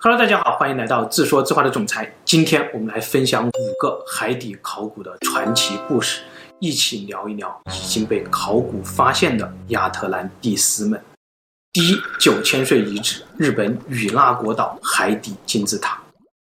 Hello，大家好，欢迎来到自说自话的总裁。今天我们来分享五个海底考古的传奇故事，一起聊一聊已经被考古发现的亚特兰蒂斯们。第一，九千岁遗址，日本与那国岛海底金字塔。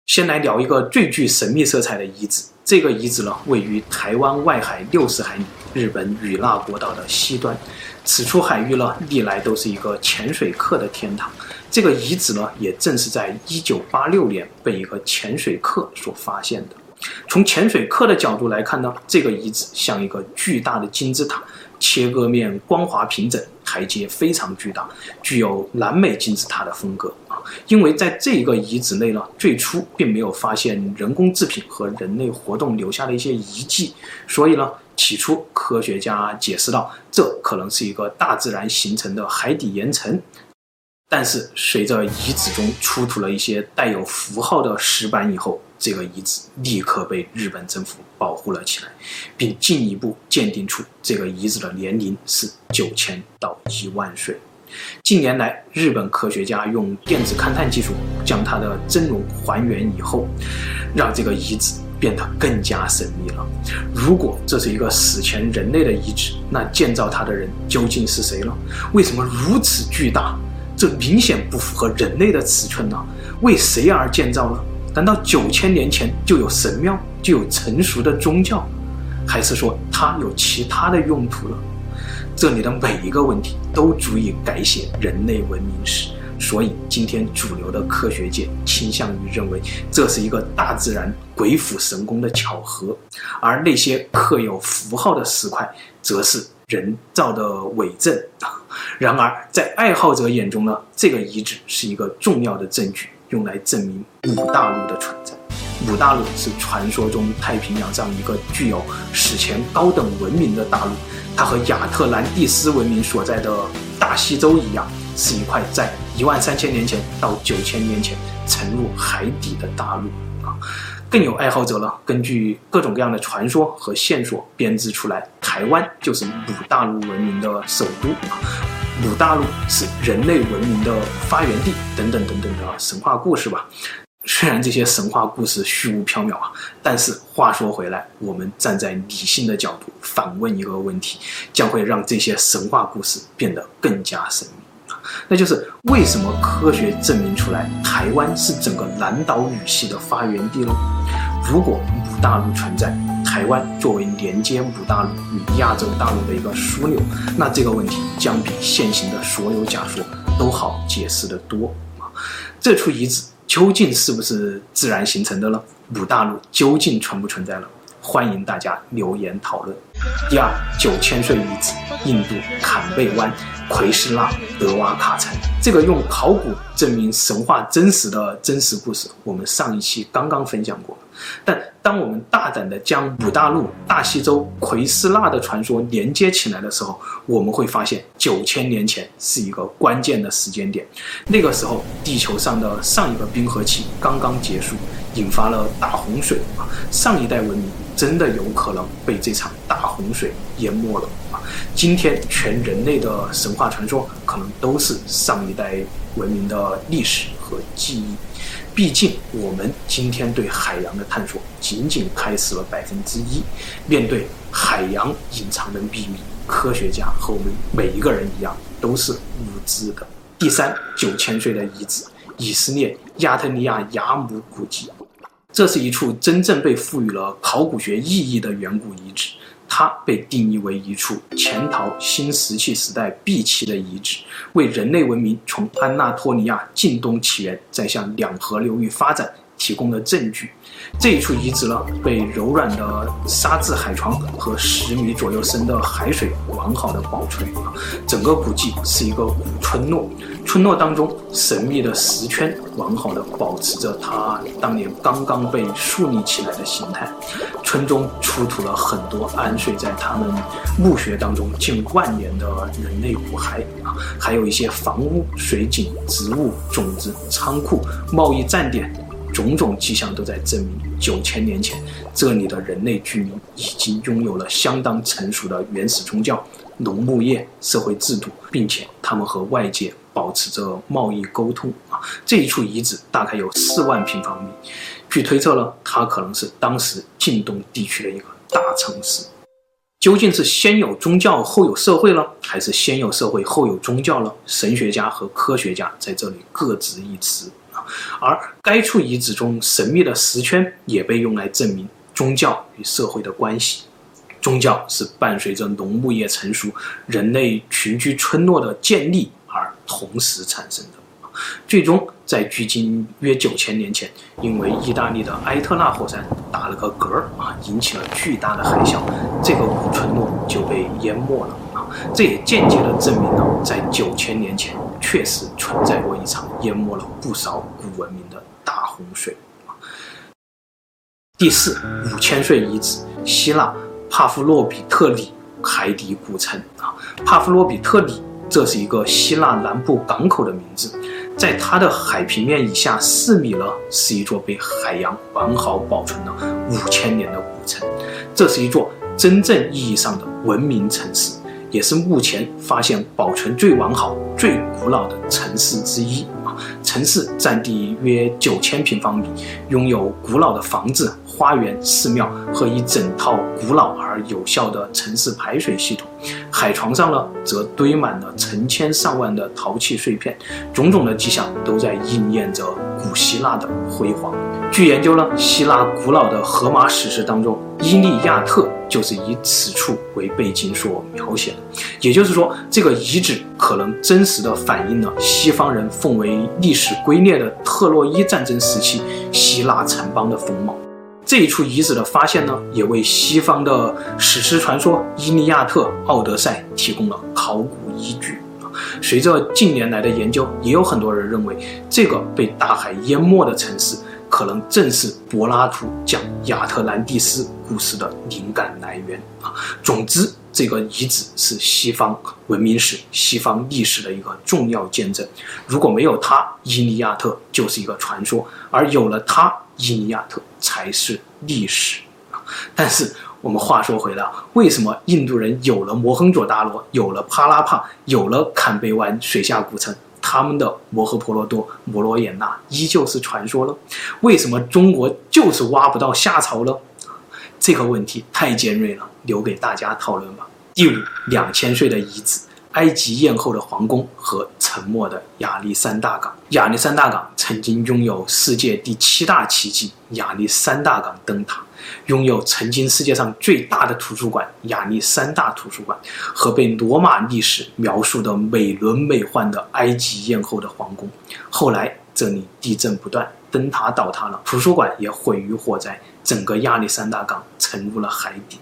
先来聊一个最具神秘色彩的遗址，这个遗址呢，位于台湾外海六十海里，日本与那国岛的西端。此处海域呢，历来都是一个潜水客的天堂。这个遗址呢，也正是在一九八六年被一个潜水客所发现的。从潜水客的角度来看呢，这个遗址像一个巨大的金字塔，切割面光滑平整，台阶非常巨大，具有南美金字塔的风格啊。因为在这个遗址内呢，最初并没有发现人工制品和人类活动留下的一些遗迹，所以呢，起初科学家解释道，这可能是一个大自然形成的海底岩层。但是，随着遗址中出土了一些带有符号的石板以后，这个遗址立刻被日本政府保护了起来，并进一步鉴定出这个遗址的年龄是九千到一万岁。近年来，日本科学家用电子勘探技术将它的真容还原以后，让这个遗址变得更加神秘了。如果这是一个史前人类的遗址，那建造它的人究竟是谁呢？为什么如此巨大？这明显不符合人类的尺寸呢？为谁而建造呢？难道九千年前就有神庙，就有成熟的宗教，还是说它有其他的用途呢？这里的每一个问题都足以改写人类文明史。所以，今天主流的科学界倾向于认为这是一个大自然鬼斧神工的巧合，而那些刻有符号的石块，则是人造的伪证。然而，在爱好者眼中呢，这个遗址是一个重要的证据，用来证明五大陆的存在。五大陆是传说中太平洋上一个具有史前高等文明的大陆，它和亚特兰蒂斯文明所在的大西洲一样，是一块在一万三千年前到九千年前沉入海底的大陆啊。更有爱好者呢，根据各种各样的传说和线索编织出来，台湾就是五大陆文明的首都啊，姆大陆是人类文明的发源地，等等等等的神话故事吧。虽然这些神话故事虚无缥缈啊，但是话说回来，我们站在理性的角度反问一个问题，将会让这些神话故事变得更加神秘。那就是为什么科学证明出来台湾是整个南岛语系的发源地呢？如果姆大陆存在，台湾作为连接五大陆与亚洲大陆的一个枢纽，那这个问题将比现行的所有假说都好解释得多啊！这处遗址究竟是不是自然形成的呢？五大陆究竟存不存在呢？欢迎大家留言讨论。第二，九千岁遗址，印度坎贝湾奎斯纳德瓦卡城。这个用考古证明神话真实的真实故事，我们上一期刚刚分享过。但当我们大胆地将五大陆、大西洲、奎斯纳的传说连接起来的时候，我们会发现九千年前是一个关键的时间点。那个时候，地球上的上一个冰河期刚刚结束，引发了大洪水啊！上一代文明真的有可能被这场大洪水淹没了啊！今天全人类的神话传说可能都是上一代文明的历史和记忆。毕竟我们今天对海洋的探索仅仅开始了百分之一。面对海洋隐藏的秘密，科学家和我们每一个人一样都是无知的。第三，九千岁的遗址——以色列亚特尼亚雅姆古迹。这是一处真正被赋予了考古学意义的远古遗址，它被定义为一处前陶新石器时代毕期的遗址，为人类文明从安纳托利亚近东起源，再向两河流域发展提供了证据。这一处遗址呢，被柔软的沙质海床和十米左右深的海水完好的保存。整个古迹是一个古村落，村落当中神秘的石圈完好的保持着它当年刚刚被树立起来的形态。村中出土了很多安睡在他们墓穴当中近万年的人类骨骸啊，还有一些房屋、水井、植物、种子、仓库、贸易站点。种种迹象都在证明，九千年前这里的人类居民已经拥有了相当成熟的原始宗教、农牧业、社会制度，并且他们和外界保持着贸易沟通啊。这一处遗址大概有四万平方米，据推测呢，它可能是当时近东地区的一个大城市。究竟是先有宗教后有社会呢，还是先有社会后有宗教呢？神学家和科学家在这里各执一词。而该处遗址中神秘的石圈也被用来证明宗教与社会的关系。宗教是伴随着农牧业成熟、人类群居村落的建立而同时产生的。最终，在距今约九千年前，因为意大利的埃特纳火山打了个嗝儿啊，引起了巨大的海啸，这个古村落就被淹没了啊。这也间接的证明了，在九千年前确实存在过一场淹没了不少古文明的大洪水。第四，五千岁遗址，希腊帕夫洛比特里海底古城啊，帕夫洛比特里，这是一个希腊南部港口的名字。在它的海平面以下四米呢，是一座被海洋完好保存了五千年的古城。这是一座真正意义上的文明城市，也是目前发现保存最完好、最古老的城市之一啊。城市占地约九千平方米，拥有古老的房子。花园、寺庙和一整套古老而有效的城市排水系统，海床上呢，则堆满了成千上万的陶器碎片，种种的迹象都在应验着古希腊的辉煌。据研究呢，希腊古老的荷马史诗当中，《伊利亚特》就是以此处为背景所描写的。也就是说，这个遗址可能真实的反映了西方人奉为历史圭臬的特洛伊战争时期希腊城邦的风貌。这一处遗址的发现呢，也为西方的史诗传说《伊利亚特》《奥德赛》提供了考古依据。随着近年来的研究，也有很多人认为，这个被大海淹没的城市，可能正是柏拉图讲亚特兰蒂斯故事的灵感来源啊。总之，这个遗址是西方文明史、西方历史的一个重要见证。如果没有它，《伊利亚特》就是一个传说；而有了它，伊利亚特才是历史！但是我们话说回来，为什么印度人有了摩亨佐达罗，有了帕拉帕，有了坎贝湾水下古城，他们的摩诃婆罗多、摩罗衍那依旧是传说呢？为什么中国就是挖不到夏朝呢？这个问题太尖锐了，留给大家讨论吧。第五，两千岁的遗址。埃及艳后的皇宫和沉没的亚历山大港。亚历山大港曾经拥有世界第七大奇迹——亚历山大港灯塔，拥有曾经世界上最大的图书馆——亚历山大图书馆，和被罗马历史描述的美轮美奂的埃及艳后的皇宫。后来这里地震不断，灯塔倒塌了，图书馆也毁于火灾，整个亚历山大港沉入了海底。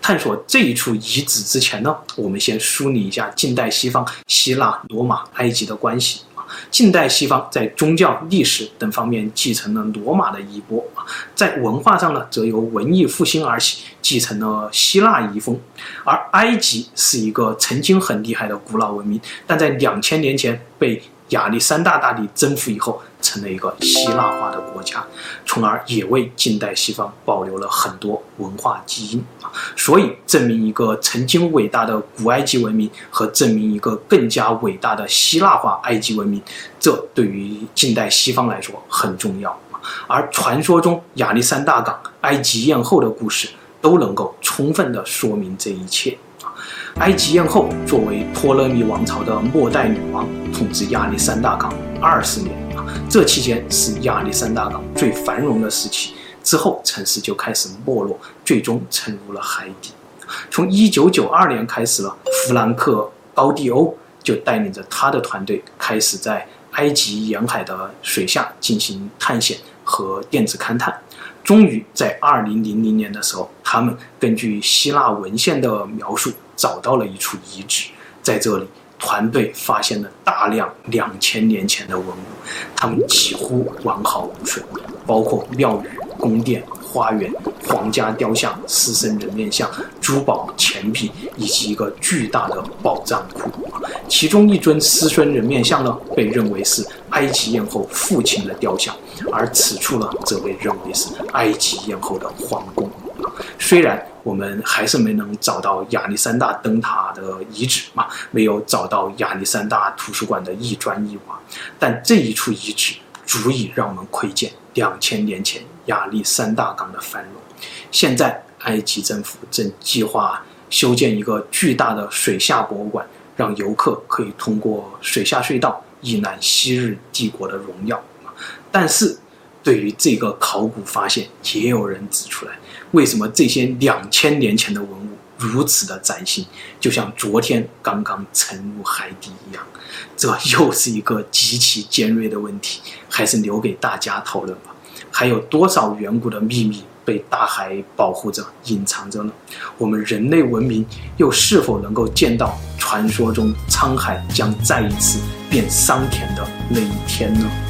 探索这一处遗址之前呢，我们先梳理一下近代西方希腊、罗马、埃及的关系。近代西方在宗教、历史等方面继承了罗马的衣钵啊，在文化上呢，则由文艺复兴而起，继承了希腊遗风。而埃及是一个曾经很厉害的古老文明，但在两千年前被亚历山大大帝征服以后，成了一个希腊化的国家，从而也为近代西方保留了很多文化基因啊。所以，证明一个曾经伟大的古埃及文明和证明一个更加伟大的希腊化埃及文明，这对于近代西方来说很重要。而传说中亚历山大港、埃及艳后的故事，都能够充分地说明这一切。埃及艳后作为托勒密王朝的末代女王，统治亚历山大港二十年啊，这期间是亚历山大港最繁荣的时期。之后，城市就开始没落，最终沉入了海底。从一九九二年开始了，弗兰克高蒂欧就带领着他的团队开始在埃及沿海的水下进行探险和电子勘探。终于在二零零零年的时候，他们根据希腊文献的描述。找到了一处遗址，在这里，团队发现了大量两千年前的文物，它们几乎完好无损，包括庙宇、宫殿、花园、皇家雕像、狮身人面像、珠宝、钱币以及一个巨大的宝藏库。其中一尊狮身人面像呢，被认为是埃及艳后父亲的雕像，而此处呢，则被认为是埃及艳后的皇宫。虽然我们还是没能找到亚历山大灯塔的遗址嘛，没有找到亚历山大图书馆的一砖一瓦，但这一处遗址足以让我们窥见两千年前亚历山大港的繁荣。现在，埃及政府正计划修建一个巨大的水下博物馆，让游客可以通过水下隧道一览昔日帝国的荣耀。但是，对于这个考古发现，也有人指出来，为什么这些两千年前的文物如此的崭新，就像昨天刚刚沉入海底一样？这又是一个极其尖锐的问题，还是留给大家讨论吧。还有多少远古的秘密被大海保护着、隐藏着呢？我们人类文明又是否能够见到传说中沧海将再一次变桑田的那一天呢？